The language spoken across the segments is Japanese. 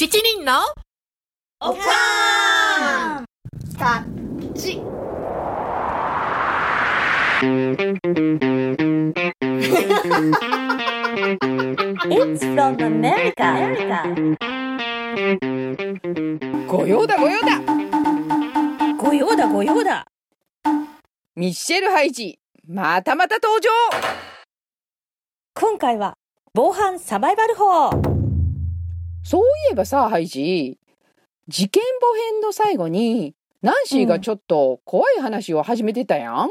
七人のおかーんタッチ。It's from America. ご用だご用だご用だご用だ。ミッシェル・ハイジまたまた登場今回は防犯サバイバル法。そういえばさハイジ事件簿編の最後にナンシーがちょっと怖い話を始めてたやん？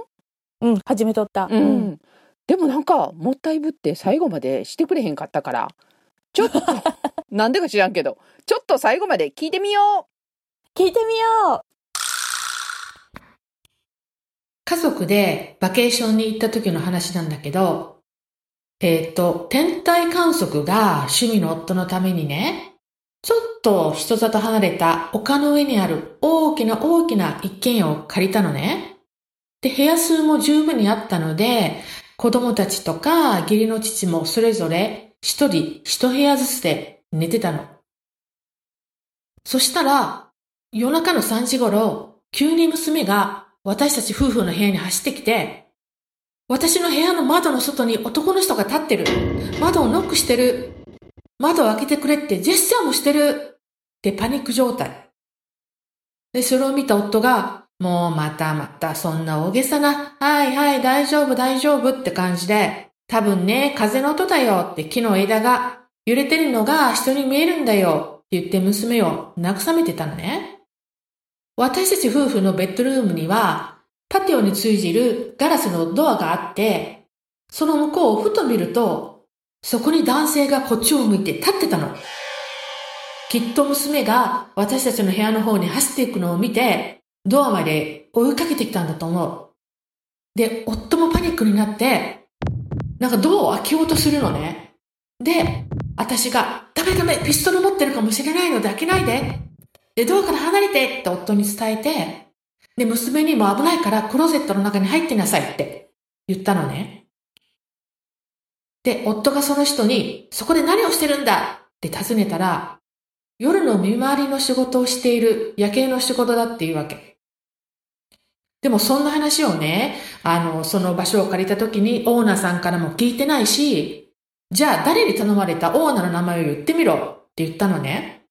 うん、始めとった。うん、でもなんかもったいぶって最後までしてくれへんかったから。ちょっと なんでか知らんけどちょっと最後まで聞いてみよ聞いてみよ家族でバケーションに行った時の話なんだけど、えっ、と、天体観測が趣味の夫のためにね、ちょっと人里離れた丘の上にある大きな大きな一軒家を借りたのね。で、部屋数も十分にあったので、子供たちとか義理の父もそれぞれ一人一部屋ずつで寝てたの。そしたら、夜中の3時頃、急に娘が私たち夫婦の部屋に走ってきて、私の部屋の窓の外に男の人が立ってる。窓をノックしてる。窓を開けてくれってジェスチャーもしてる。ってパニック状態。で、それを見た夫が、もうまたまたそんな大げさな、はいはい大丈夫大丈夫って感じで、多分ね、風の音だよって木の枝が揺れてるのが人に見えるんだよって言って娘を慰めてたのね。私たち夫婦のベッドルームには、パテオに通じるガラスのドアがあって、その向こうをふと見ると、そこに男性がこっちを向いて立ってたの。きっと娘が私たちの部屋の方に走っていくのを見て、ドアまで追いかけてきたんだと思う。で、夫もパニックになって、なんかドアを開けようとするのね。で、私が、ダメダメ、ピストル持ってるかもしれないので開けないで。で、ドアから離れてって夫に伝えて、で、娘にも危ないからクローゼットの中に入ってなさいって言ったのね。で、夫がその人に、そこで何をしてるんだ？って尋ねたら、夜の見回りの仕事をしている夜景の仕事だっていうわけ。でもそんな話をね、あの、その場所を借りた時にオーナーさんからも聞いてないし、じゃあ誰に頼まれた？オーナーの名前を言ってみろって言ったのね。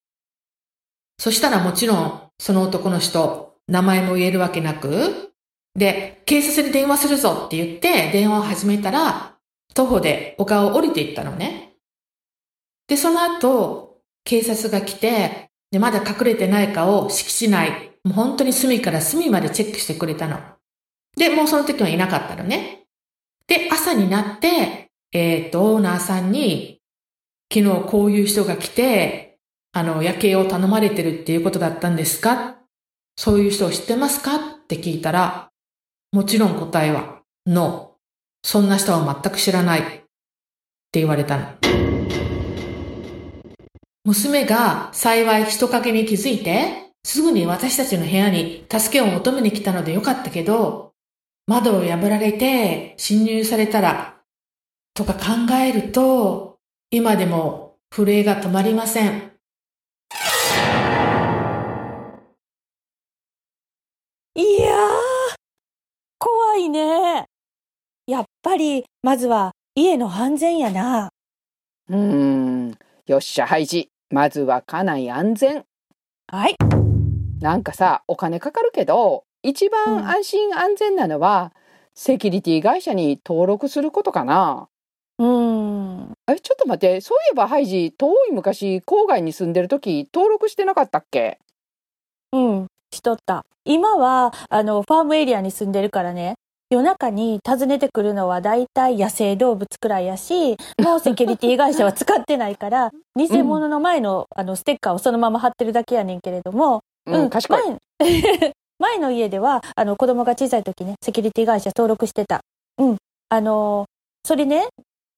そしたらもちろん、その男の人、名前も言えるわけなく、で、警察に電話するぞって言って電話を始めたら、徒歩で丘を降りていったのね。で、その後、警察が来て、で、まだ隠れてないかを敷地内、もう本当に隅から隅までチェックしてくれたの。で、もうその時はいなかったのね。で、朝になって、えっ、と、オーナーさんに、昨日こういう人が来て、あの、夜景を頼まれてるっていうことだったんですか？そういう人を知ってますか？って聞いたら、もちろん答えは、ノー。そんな人は全く知らない。って言われたの。娘が幸い人影に気づいて、すぐに私たちの部屋に助けを求めに来たのでよかったけど、窓を破られて侵入されたら、とか考えると、今でも震えが止まりません。いやー、怖いね。やっぱり、まずは家の安全やな。ううーんよっしゃハイジまずは家内安全はい。なんかさお金かかるけど一うん番安心安全なのは、セキュリティ会社に登録することかなうーん。えちょっと待ってそういえばハイジ遠い昔郊外に住んでる時登録してなかったっけ？うん。しとった。今は、あの、ファームエリアに住んでるからね。夜中に訪ねてくるのは大体野生動物くらいやし、もうセキュリティ会社は使ってないから、偽物の前の、あの、ステッカーをそのまま貼ってるだけやねんけれども、うん、賢い前 前の家では、あの、子供が小さい時ね、セキュリティ会社登録してた。うん。あの、それね、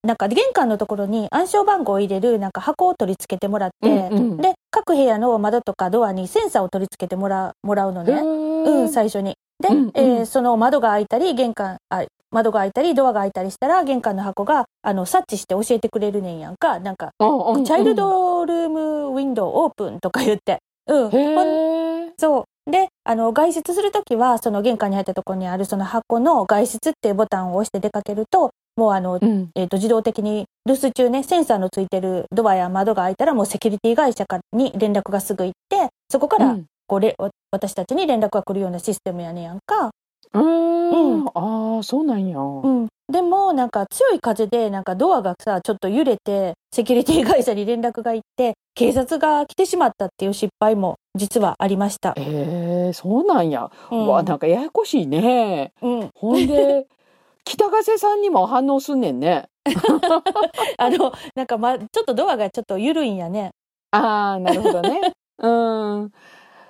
なんか玄関のところに暗証番号を入れるなんか箱を取り付けてもらって、うんうんで、各部屋の窓とかドアにセンサーを取り付けてもらもらうのね。うん、最初に。で、うんうんえーその窓が開いたり、玄関、あ窓が開いたりドアが開いたりしたら玄関の箱があの察知して教えてくれるねんやんかなんかうんうんチャイルドルームウィンドウオープンとか言って。うん。そう。で、あの、外出するときは、その玄関に入ったところにあるその箱の外出っていうボタンを押して出かけると、もうあの、うん。えっ、と、自動的に留守中ね、センサーのついてるドアや窓が開いたら、もうセキュリティ会社に連絡がすぐ行って、そこから、うんこうれ、わ私たちに連絡が来るようなシステムやねんやんか。うんん。ああ、そうなんや。うん。でも、なんか強い風で、なんかドアがさ、ちょっと揺れて、セキュリティ会社に連絡が行って、警察が来てしまったっていう失敗も実はありました。へえ、そうなんや。うんうわ、なんかややこしいね。うん。ほんで、北ヶ瀬さんにも反応すんねんね。あの、なんかま、ちょっとドアがちょっと緩いんやね。ああ、なるほどね。うん。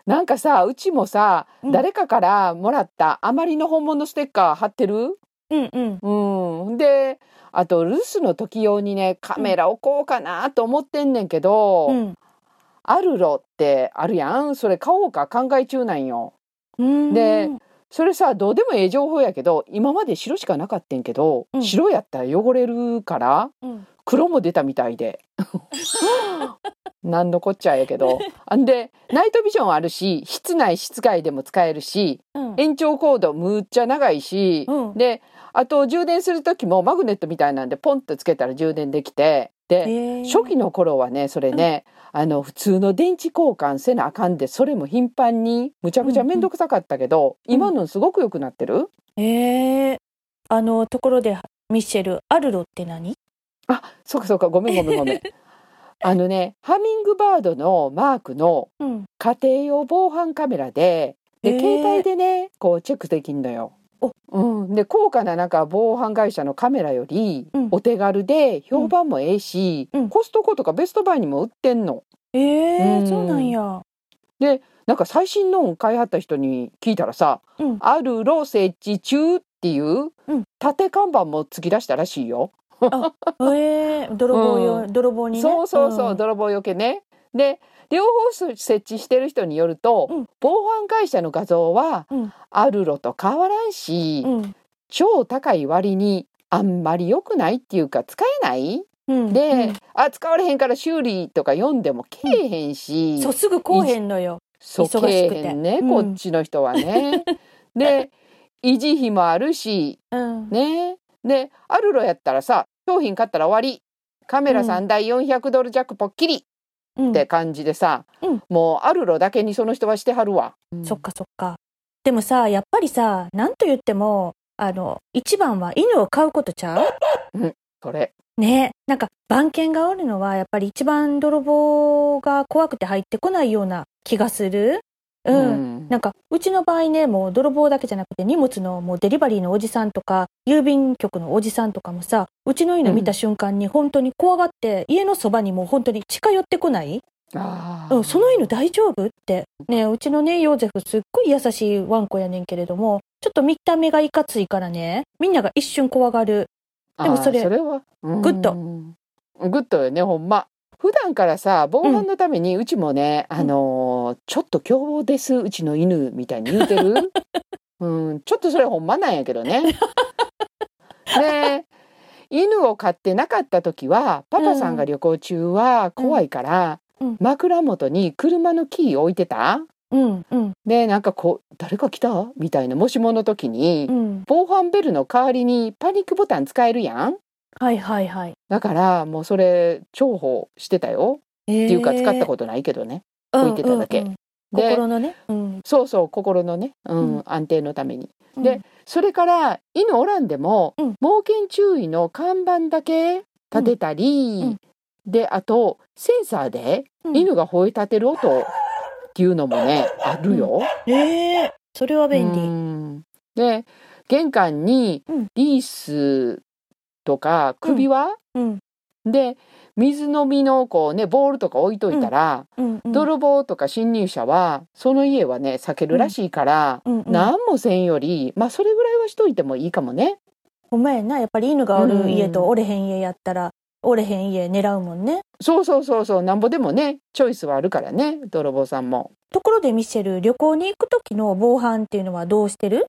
なんかさ、うちもさ、うん誰かからもらったあまりの本物ステッカー貼ってる？うんうん。うん。で、あと留守の時用にね、カメラ置こうかなと思ってんねんけど、うん。アルロってあるやん。それ買おうか考え中なんよ。うん。でそれさ、どうでもええ情報やけど、今まで白しかなかったんけど、うん白やったら汚れるから、うん。黒も出たみたいで。なんのこっちゃやけど。あんで、ナイトビジョンあるし、室内、室外でも使えるし、うん。延長コードむっちゃ長いし、うんで、あと充電する時もマグネットみたいなんでポンとつけたら充電できて、で、初期の頃はね、それね、あの、普通の電池交換せなあかんで、それも頻繁に、むちゃくちゃめんどくさかったけど、うん。今のすごく良くなってる？ええ。あの、ところで、ミッシェル、アルロって何？あ、そうかそうか、ごめんごめんごめん。あのね、ハミングバードのマークのうん。家庭用防犯カメラで、で、携帯でね、こうチェックできんのよ。おうん、で高価ななんか防犯会社のカメラよりうんお手軽で評判もええし、うんコストコとかベストバイにも売ってんの。ええうんそうなんや。でなんか最新のを買いはった人に聞いたらさうん「あるろ設置中」っていううん縦看板も突き出したらしいよ。ええ泥棒用、う泥棒にね。そうそうそう、ん泥棒よけね。で両方設置してる人によると、うん防犯会社の画像は、うんアルロと変わらんし、うん。超高い割にあんまり良くないっていうか使えない？うん。で、うんあ使われへんから修理とか読んでもけえへんし、そう、すぐこうへんのよ。そう忙けえへんね、うんこっちの人はね。で維持費もあるしうん。ねでアルロやったらさ商品買ったら終わりカメラ3台400ドル弱ポッキリうんって感じでさ、うん。もうアルロだけにその人はしてはるわ。そっかそっか。でもさ、やっぱりさ、なんと言っても、あの、一番は犬を飼うことちゃう？それ。ね。なんか番犬がおるのはやっぱり一番泥棒が怖くて入ってこないような気がする。うん。うん。なんかうちの場合ねもう泥棒だけじゃなくて荷物のもうデリバリーのおじさんとか郵便局のおじさんとかもさうちの犬見た瞬間に本当に怖がって家のそばにもう本当に近寄ってこない、あー。うん、その犬大丈夫？って。ねうちのねヨーゼフすっごい優しいワンコやねんけれどもちょっと見た目がいかついからねみんなが一瞬怖がる。でもそれそれは good。うん good よねほんま普段からさ防犯のためにうちもね、あのーちょっと凶暴ですうちの犬みたいに言うてる？うんちょっとそれほんまなんやけどね。で犬を飼ってなかった時はパパさんが旅行中は怖いから、うん。枕元に車のキー置いてた？うんうん。でなんかこう誰か来た？みたいなもしもの時に、うん。防犯ベルの代わりにパニックボタン使えるやん？はいはいはい。だからもうそれ重宝してたよ、っっていうか使ったことないけどね。と置いてただけ。で心のね、うん。そうそう心のね、うんうん。安定のために。うん。でそれから犬おらんでも、うん。猛犬注意の看板だけ立てたり、うん。であとセンサーでうん。犬が吠え立てる音っていうのもねあるよ。ええそれは便利。うん。で玄関にうん。リースとか首輪、うん。で水飲みのこうねボールとか置いといたら、うんうん泥棒とか侵入者はその家はね避けるらしいから、うんうん何もせんよりまあそれぐらいはしといてもいいかもね。ほんまやなやっぱり犬がおうん。る家とおれへん家やったら、おれへん家狙うもんね。そうそうそうそうなんぼでもねチョイスはあるからね泥棒さんも。ところでミシェル旅行に行く時の防犯っていうのはどうしてる？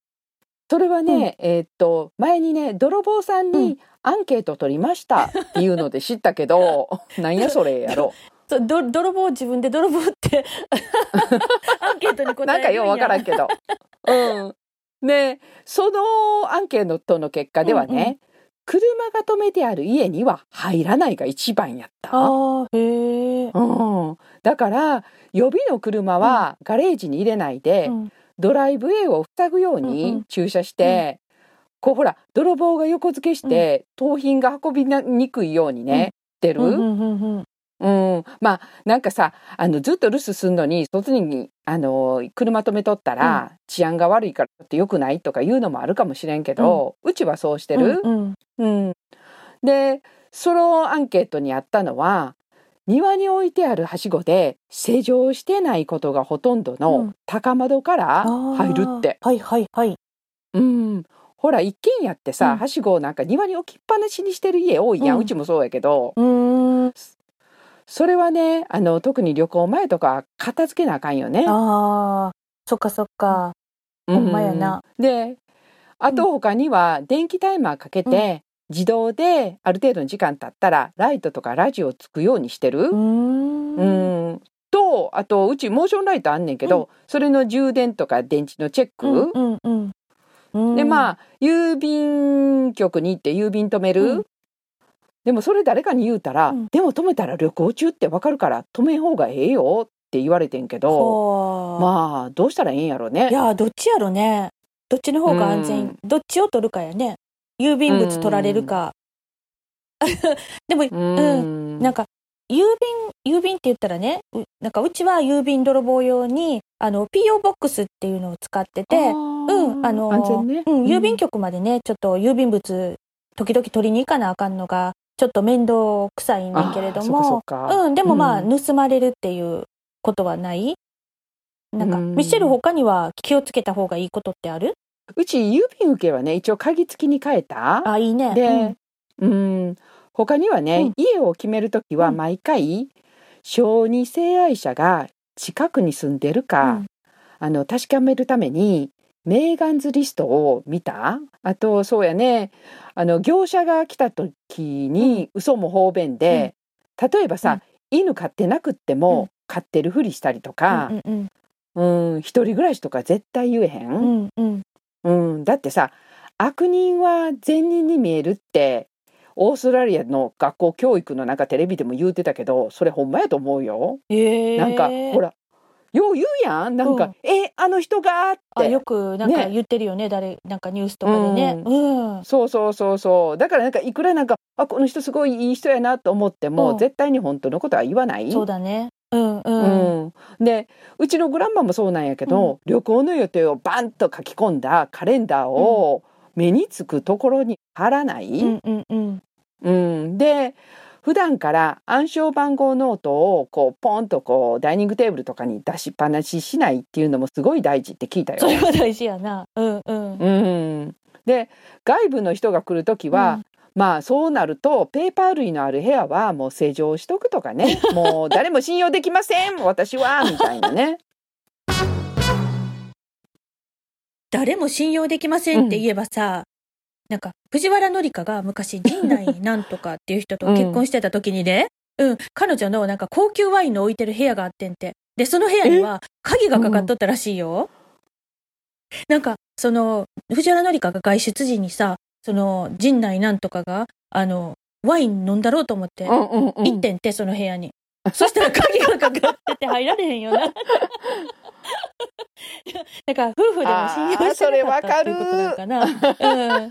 それはね、えーっと前にね泥棒さんうんにアンケート取りましたっていうので知ったけど、なんやそれやろど泥棒自分で泥棒って アンケートに答えるんやなんかようわからんけど。うん。で、そのアンケートの結果ではね、うんうん車が止めてある家には入らないが一番やった。ああへえ、うん。だから、予備の車はガレージに入れないで、うんドライブウェイを塞ぐよううんうん。に駐車して、こうほら、泥棒が横付けして、盗品が運びにくいようにね、してる。うんうんうんうん。うん、まあなんかさあのずっと留守すんのに外にあの車止めとったら、治安が悪いからっと良くないとかいうのもあるかもしれんけど、うちはそうしてる。うん。うん。でそのアンケートにあったのは庭に置いてあるはしごで施錠してないことがほとんどうのん。高窓から入るって。あーはいはいはい。うん。ほら一軒家ってさ、うん。はしごをなんか庭に置きっぱなしにしてる家多いやん、ううんちもそうやけど。うーん。それはねあの特に旅行前とか片付けなあかんよね。ああそっかそっか。ほんまやな。うんであと他には電気タイマーかけて、自動である程度の時間経ったらライトとかラジオつくようにしてる？うーん。うん。とあとうちモーションライトあんねんけど、それの充電とか電池のチェック、うんうんうん。うん。でまあ郵便局に行って郵便止める、うん。でもそれ誰かに言うたら、うん。でも止めたら旅行中ってわかるから止めん方がええよって言われてんけどまあどうしたらええんやろね。い。やどっちやろね。どっちの方が安全、うん。どっちを取るかやね郵便物取られるか、でも、うん。なんか郵便郵便って言ったらねうなんかうちは郵便泥棒用にあの PO ボックスっていうのを使っててうんあのね、うん、郵便局までねちょっと郵便物時々取りに行かなあかんのがちょっと面倒くさいねんけれどもうんでもまあ、うん盗まれるっていうことはない？なんか、うん。ミシェル他には気をつけた方がいいことってある？うち郵便受けはね一応鍵付きに変えた？あいいね。で、うん、他にはね、うん。家を決めるときはうん。毎回、小児性愛者が近くに住んでるうか、ん。あの確かめるためにメーガンズリストを見た？あとそうやねあの業者が来た時に嘘も方便で、例えばさ、犬飼ってなくっても、うん。飼ってるふりしたりとかう、んうん。うん一人暮らしとか絶対言えへん、うんうんうん、だってさ悪人は善人に見えるってオーストラリアの学校教育のなんかテレビでも言うてたけどそれほんまやと思うよ。へえ。なんかほらよう言うやん。なんかうん「えあの人が」って。あよくなんかね。言ってるよね誰なんかニュースとかでね。うん、そうそうそうそう。だからなんかいくらなんかあこの人すごいいい人やなと思っても、うん。絶対に本当のことは言わない？そうだねうんうん、うん、でうちの grandma もそうなんやけど、旅行の予定をバンと書き込んだカレンダーを目につくところに貼らない、うんうんうん。うん、で普段から暗証番号ノートをこうポンとこうダイニングテーブルとかに出しっぱなししないっていうのもすごい大事って聞いたよ。そ。れは大事やな。うんうん。うん、で外部の人が来る時は、まあそうなるとペーパー類のある部屋はもう施錠しとくとかね。もう誰も信用できません。私はみたいなね。誰も信用できませんって言えばさ、なんか藤原紀香が昔陣内なんとかっていう人と結婚してた時にね、うん、彼女のなんか高級ワインの置いてる部屋があってんて。で、その部屋には鍵がかかっとったらしいよ。なんか、その、藤原紀香が外出時にさ、その、陣内なんとかが、あの、ワイン飲んだろうと思って、うんうんうん行ってんて、その部屋に。そしたら鍵がかかってて入られへんよな。だから夫婦でも信用してなかったっていうことなのかな。うん。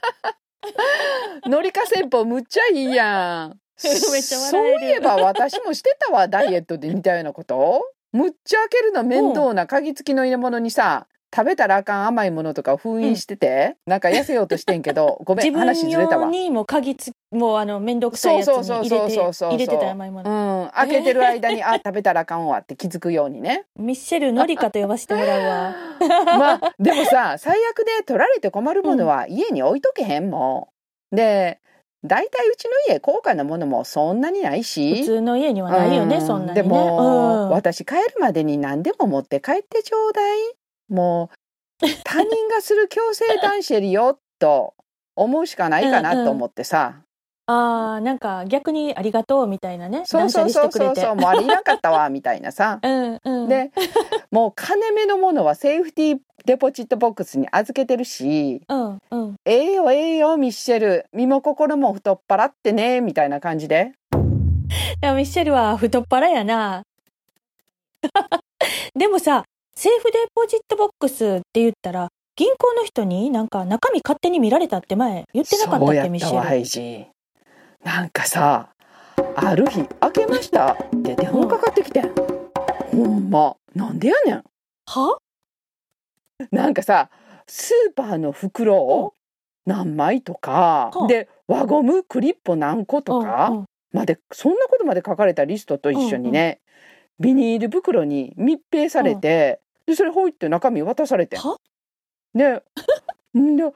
のりか戦法むっちゃいいやん。そういえば私もしてたわダイエットで似たようなこと？むっちゃ開けるの面倒な鍵付きの入れ物にさ食べたらあかん甘いものとか封印してて、なんか痩せようとしてんけど ごめん自分話ずれたわ。用にも鍵つもうあの面倒くさいやつに入れてそうそうそう入れてた甘いもうの。ん、開けてる間に、あ食べたらあかんわって気づくようにね。ミッシェルのりかと呼ばせてもらうわ。まあでもさ最悪で取られて困るものは家に置いとけへんもん。で大体うちの家高価なものもそんなにないし。普通の家にはないよね、うんそんなにね。でも、うん私帰るまでに何でも持って帰ってちょうだいもう他人がする強制断捨離よと思うしかないかなと思ってさ、ああ、なんか逆にありがとうみたいなね。そうそうそうそうそうもうあれいなかったわみたいなさ うんうん。でもう金目のものはセーフティーデポジットボックスに預けてるしうんうん。ええよええよミッシェル身も心も太っ腹ってねみたいな感じでいや、ミッシェルは太っ腹やな。でもさ、セーフデポジットボックスって言ったら、銀行の人になんか中身勝手に見られたって前言ってなかったっけ、ミッシェル。なんかさある日開けました。って電話かかってきて。ん、ほんまなんでやねん。は？なんかさスーパーの袋を何枚とか、はあで輪ゴムクリップ何個とか、うんうん。までそんなことまで書かれたリストと一緒にね、ビニール袋に密閉されて、でそれほいって中身渡されては？でん。で「は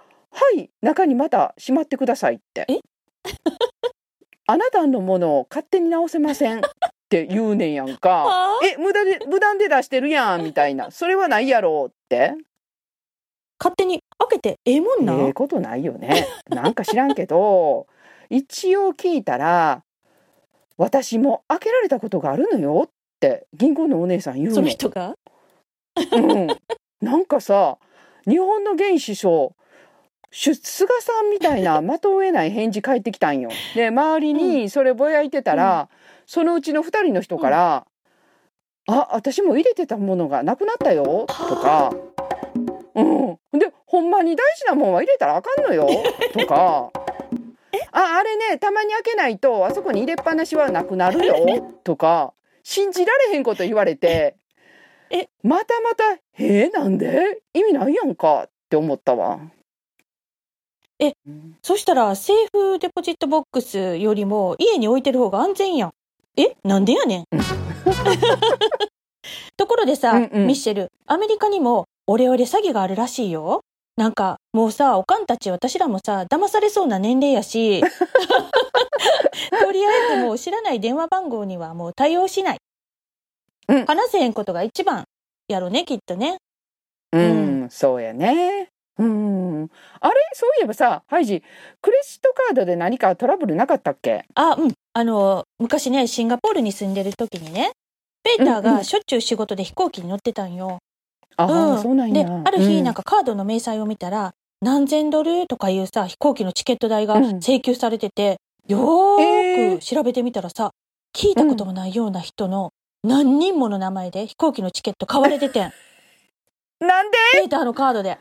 い中にまたしまってください」って。え「あなたのものを勝手に直せません」って言うねんやんか。は？あえ無駄で無断で出してるやんみたいな。それはないやろって。勝手に開けてええもんな、ええことないよね。なんか知らんけど一応聞いたら私も開けられたことがあるのよって銀行のお姉さん言うそのの人が？うん、なんかさ日本の現首相し菅さんみたいな的を得ない返事返ってきたんよ。で周りにそれぼやいてたら、そのうちの2人の人から「あ私も入れてたものがなくなったよ」とか「うん、でほんまに大事なもんは入れたらあかんのよ」とか。ああれねたまに開けないとあそこに入れっぱなしはなくなるよ。とか信じられへんこと言われてえまたまた「えー、なんで？意味ないやんか」って思ったわ。えうん。そしたらセーフデポジットボックスよりも家に置いてる方が安全やん。え？なんでやねん。ところでさ、うんうん。ミッシェルアメリカにもオレオレ詐欺があるらしいよなんかもうさおかんたち私らもさ騙されそうな年齢やし とりあえずもう知らない電話番号にはもう対応しない、うん。話せへんことが一番やろねきっとね。うん、そうやね。うん、あれそういえばさハイジクレジットカードで何かトラブルなかったっけ？あ、うん。あの、昔ね、シンガポールに住んでる時にね、ペーターうんうんがしょっちゅう仕事で飛行機に乗ってたんよ。ああ、うんそうなんや。で、ある日、なんか、かカードの明細を見たら、何千ドルとかいうさ、飛行機のチケット代がうん請求されてて、よえーーく調べてみたらさ、聞いたこともないような人の何人もの名前で飛行機のチケット買われててん。なんで？ペーターのカードで。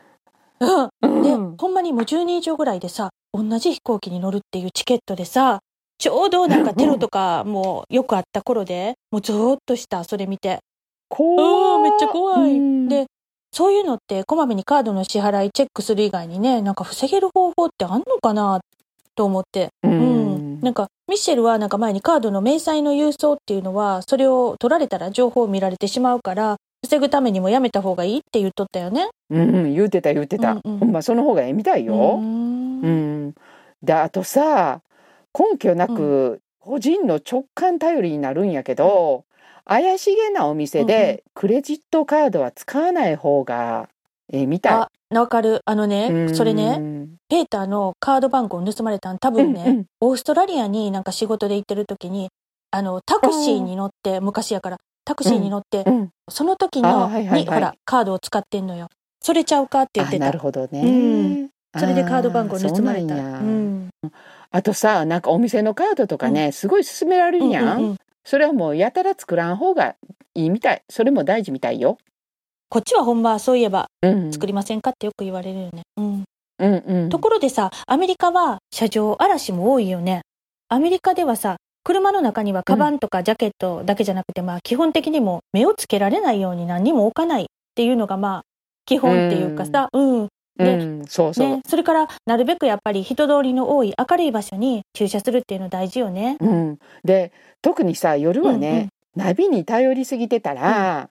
うん。で、うんほんまにもう10人以上ぐらいでさ、同じ飛行機に乗るっていうチケットでさ、ちょうどなんかテロとかもよくあった頃で、もうゾーッとした、それ見て。怖あーめっちゃ怖い。うん。で、そういうのってこまめにカードの支払いチェックする以外にね、なんか防げる方法ってあんのかなと思って。ううん。んなんか、ミッシェルはなんか前にカードの明細の郵送っていうのは、それを取られたら情報を見られてしまうから、防ぐためにもやめた方がいいって言っとったよね。うん、言うてた言うてた、うんうん。ほんまその方がええみたいうよ。ーうん。ん、であとさ根拠なく個人の直感頼りになるんやけど、怪しげなお店でクレジットカードは使わない方がええみたい。あ、わかる。あのね、うんそれね、ペーターのカード番号盗まれたん多分ね、うんうんオーストラリアになんか仕事で行ってる時に、あの、タクシーに乗って、昔やから、タクシーに乗って、うん、その時あの、はいはいはいに、ほら、カードを使ってんのよ。それちゃうかって言ってたあなる。ほどね。うんそれでカード番号盗まれた。そうなんやうん。あとさなんかお店のカードとかね、すごい勧められるやん,、うんうんうんそれはもうやたら作らん方がいいみたいそれも大事みたいよ。こっちはほんま、そういえば、うん、作りませんかってよく言われるよね。うん。うんうん、ところでさ、アメリカは車上荒らしも多いよね。アメリカではさ、車の中にはカバンとかジャケットだけじゃなくて、まあ基本的にも目をつけられないように何にも置かないっていうのがまあ基本っていうかさ、うん。ねうん、そうそう、ね、それからなるべくやっぱり人通りの多い明るい場所に駐車するっていうの大事よね。うん、で特にさ夜はね、ナビに頼りすぎてたら、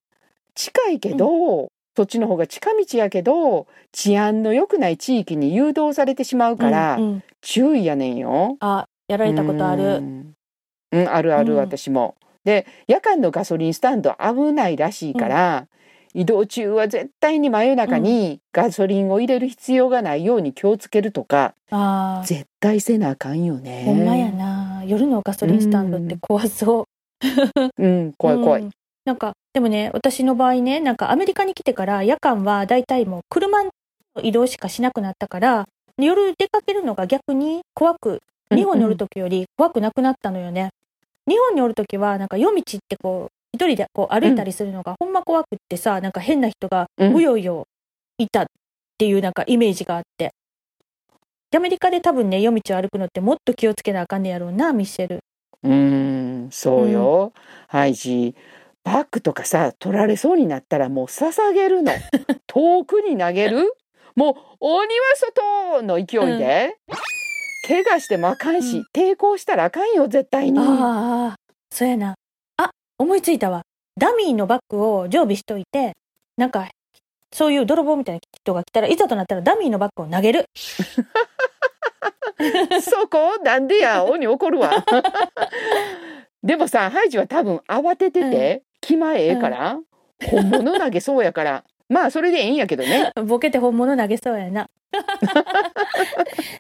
近いけど、そっちの方が近道やけど治安の良くない地域に誘導されてしまうから、うんうん注意やねんよ。あ、やられたことあうる。ん、うんあるある、うん私も。で夜間のガソリンスタンド危ないらしいから、移動中は絶対に真夜中にガソリンを入れる必要がないように気をつけるとか、ああ、絶対せなあかんよね。ほんまやな。夜のガソリンスタンドって怖そう。うん、怖い怖い。うんなんか、でもね、私の場合ね、なんかアメリカに来てから夜間は大体もう車の移動しかしなくなったから、夜出かけるのが逆に怖く、日本におる時より怖くなくなったのよね。日本におる時は、なんか夜道ってこう、一人でこう歩いたりするのがほんま怖くってさ、なんか変な人がうんうようよいたっていうなんかイメージがあって。でアメリカで多分ね、夜道を歩くのってもっと気をつけなあかんねやろうな、ミッシェル。うーん、そうよ。ハイジ、バッグとかさ、取られそうになったらもう捧げるの。遠くに投げるもう、鬼は外の勢いで。怪我してもあかんし、うん抵抗したらあかんよ、絶対に。ああ、そうやな。あ、思いついたわ。ダミーのバッグを常備しといて、なんか、そういう泥棒みたいな人が来たら、いざとなったらダミーのバッグを投げる。そこ？なんでや、鬼怒るわ。でもさ、ハイジは多分慌ててて、気前ええから、本物投げそうやから、まあそれでええんやけどね。ボケて本物投げそうやな。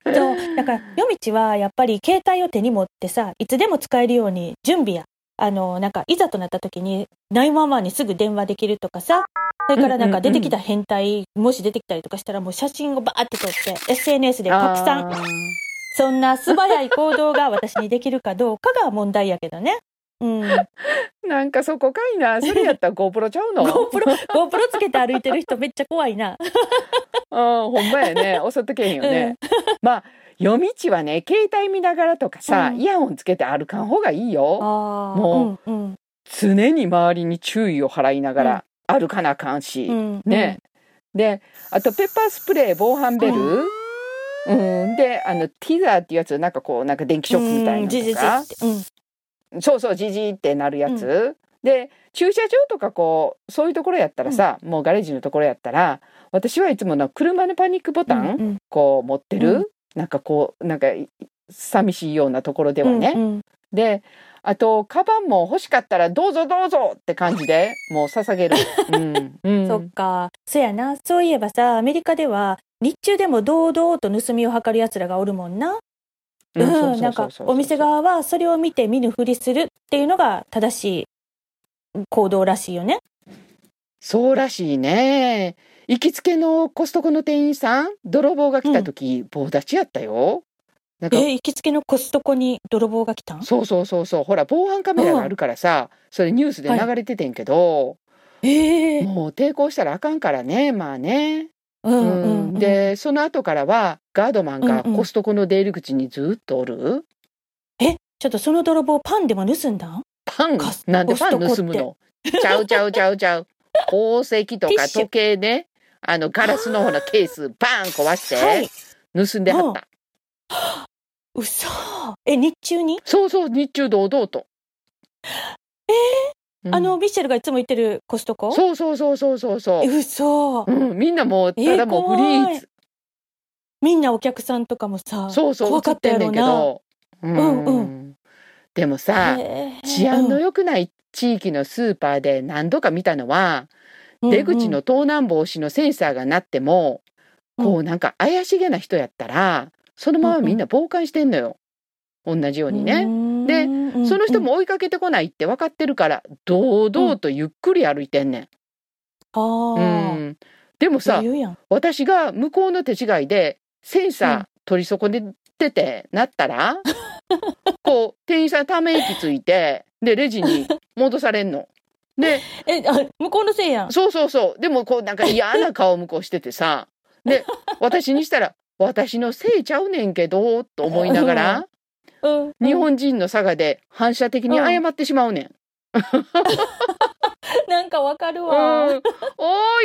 そう、だから夜道はやっぱり携帯を手に持ってさ、いつでも使えるように準備や。あの、なんか、いざとなった時に、911にすぐ電話できるとかさ、それからなんか出てきた変態、もし出てきたりとかしたらもう写真をバーって撮って、SNS で拡散。そんな素早い行動が私にできるかどうかが問題やけどね。うん。なんかそこかいな。それやったら GoPro ちゃうの？GoPro、GoPro つけて歩いてる人めっちゃ怖いな。うん、ほんまやね。襲ってけへんよね。まあ、夜道はね、携帯見ながらとかさ、うんイヤホンつけて歩かん方がいいよ。もうん、うん。常に周りに注意を払いながら歩かなあかんし。うん。ね。で、あとペッパースプレー、防犯ベル？うん、で、あの、ティザーっていうやつ、なんかこう、なんか電気ショックみたいなとか。うん。そうそう、じじってなるやつ。で、駐車場とかこう、そういうところやったらさ、もうガレージのところやったら、私はいつもの車のパニックボタン、うんこう持ってる、うんなんかこうなんかい寂しいようなところではね、うんうんであとカバンも欲しかったらどうぞどうぞって感じでもう捧げる、うんうん、そっか。そやな。そういえばさ、アメリカでは、日中でも堂々と盗みを図る奴らがおるもんな。なんかお店側はそれを見て見ぬふりするっていうのが正しい行動らしいよね。そうらしいね行きつけのコストコの店員さん泥棒が来た時、棒立ちやったよ。なんかえ、行きつけのコストコに泥棒が来たん？そうそうそうそう。ほら防犯カメラがあるからさ、それニュースで流れててんけど、ええもう抵抗したらあかんからねまあね。うんうん、ううん。ん。、でその後からはガードマンがうんうん。コストコの出入り口にずっとおる、え、ちょっとその泥棒パンでも盗んだん？パン？なんでパン盗むの？ちゃうちゃうちゃうちゃう。宝石とか時計ねあのガラスのほらケースバーン壊しはい。て盗んではった、嘘。え、日中に、そうそう日中堂々と。えあの、ミッシェルがいつも行ってるコストコ？そうそうそうそうそうそえ、う、嘘。うん、みんなもうただもうフリーズ、みんなお客さんとかもさ、そうそう怖か映ったやろうんな。けど。うん。うんでもさ治安の良くない地域のスーパーで何度か見たのは、うん出口の盗難防止のセンサーが鳴っても、うん。こうなんか怪しげな人やったらそのままみんな傍観してんのよ、同じようにね、ででその人、も追いかけてこないって分かってるから堂々とゆっくり歩いてんねん、あうあ、ん。でもさ。私が向こうの手違いでセンサーうん。取り損ねててなったら、こう店員さんため息ついてでレジに戻されんの。で え、あ、向こうのせいやん。そうそうそう。でもこうなんか嫌な顔向こうしててさ。で、私にしたら、私のせいちゃうねんけど、と思いながら、うん。日本人の佐賀で反射的に謝ってしまうねん。なんかわかるうん。わ。お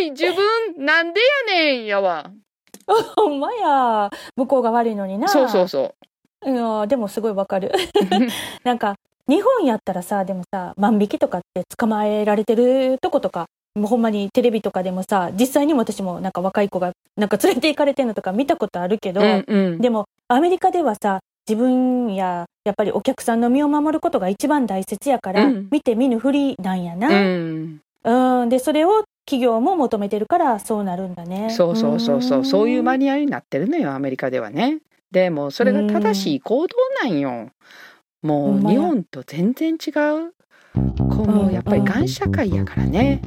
ーい、自分、なんでやねんやわ。ほんまや。向こうが悪いのにな。そうそうそいやでもすごいわかる。う。なんか、日本やったらさ、でもさ、万引きとかって捕まえられてるとことか、もうほんまにテレビとかでもさ、実際にも私もなんか若い子がなんか連れて行かれてるのとか見たことあるけど、うんうん。でもアメリカではさ、自分ややっぱりお客さんの身を守ることが一番大切やから、うん見て見ぬふりなんやうな。ん。うん、で、それを企業も求めてるからそうなるんだね。そうそうそうそう、そういうマニニュアルになってるのよ、アメリカではね。でもそれが正しい行動なんよ。もう日本と全然違う。こうやっぱりがん社会やからね。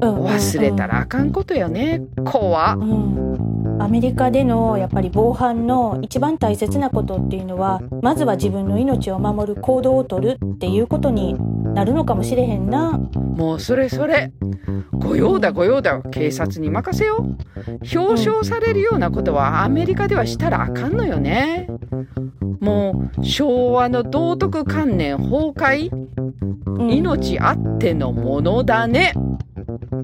忘れたらあかんことよね。怖っうん、アメリカでのやっぱり防犯の一番大切なことっていうのはまずは自分の命を守る行動をとるっていうことになるのかもしれへんな。もうそれそれ。御用だ御用だ。警察に任せよう。表彰されるようなことはアメリカではしたらあかんのよね。もう昭和の道徳観念崩壊うん、命あってのものだね。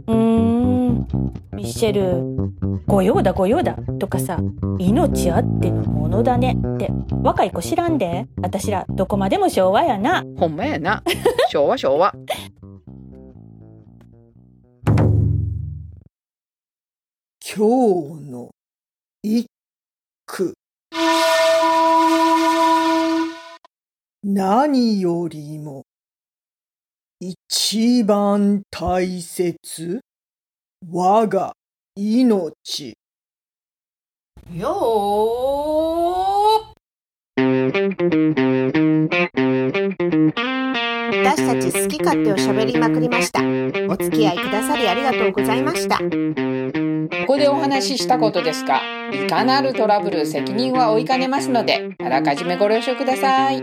うーんミッシェル「御用だ御用だ」とかさ「命あってのものだね」って若い子知らんで私らどこまでも昭和やな。ほんまやな。昭和昭和。今日の一句何よりも一番大切我が命よ私たち好き勝手を喋りまくりました。お付き合いくださりありがとうございました。ここでお話ししたことですが、いかなるトラブル責任は負いかねますので、あらかじめご了承ください。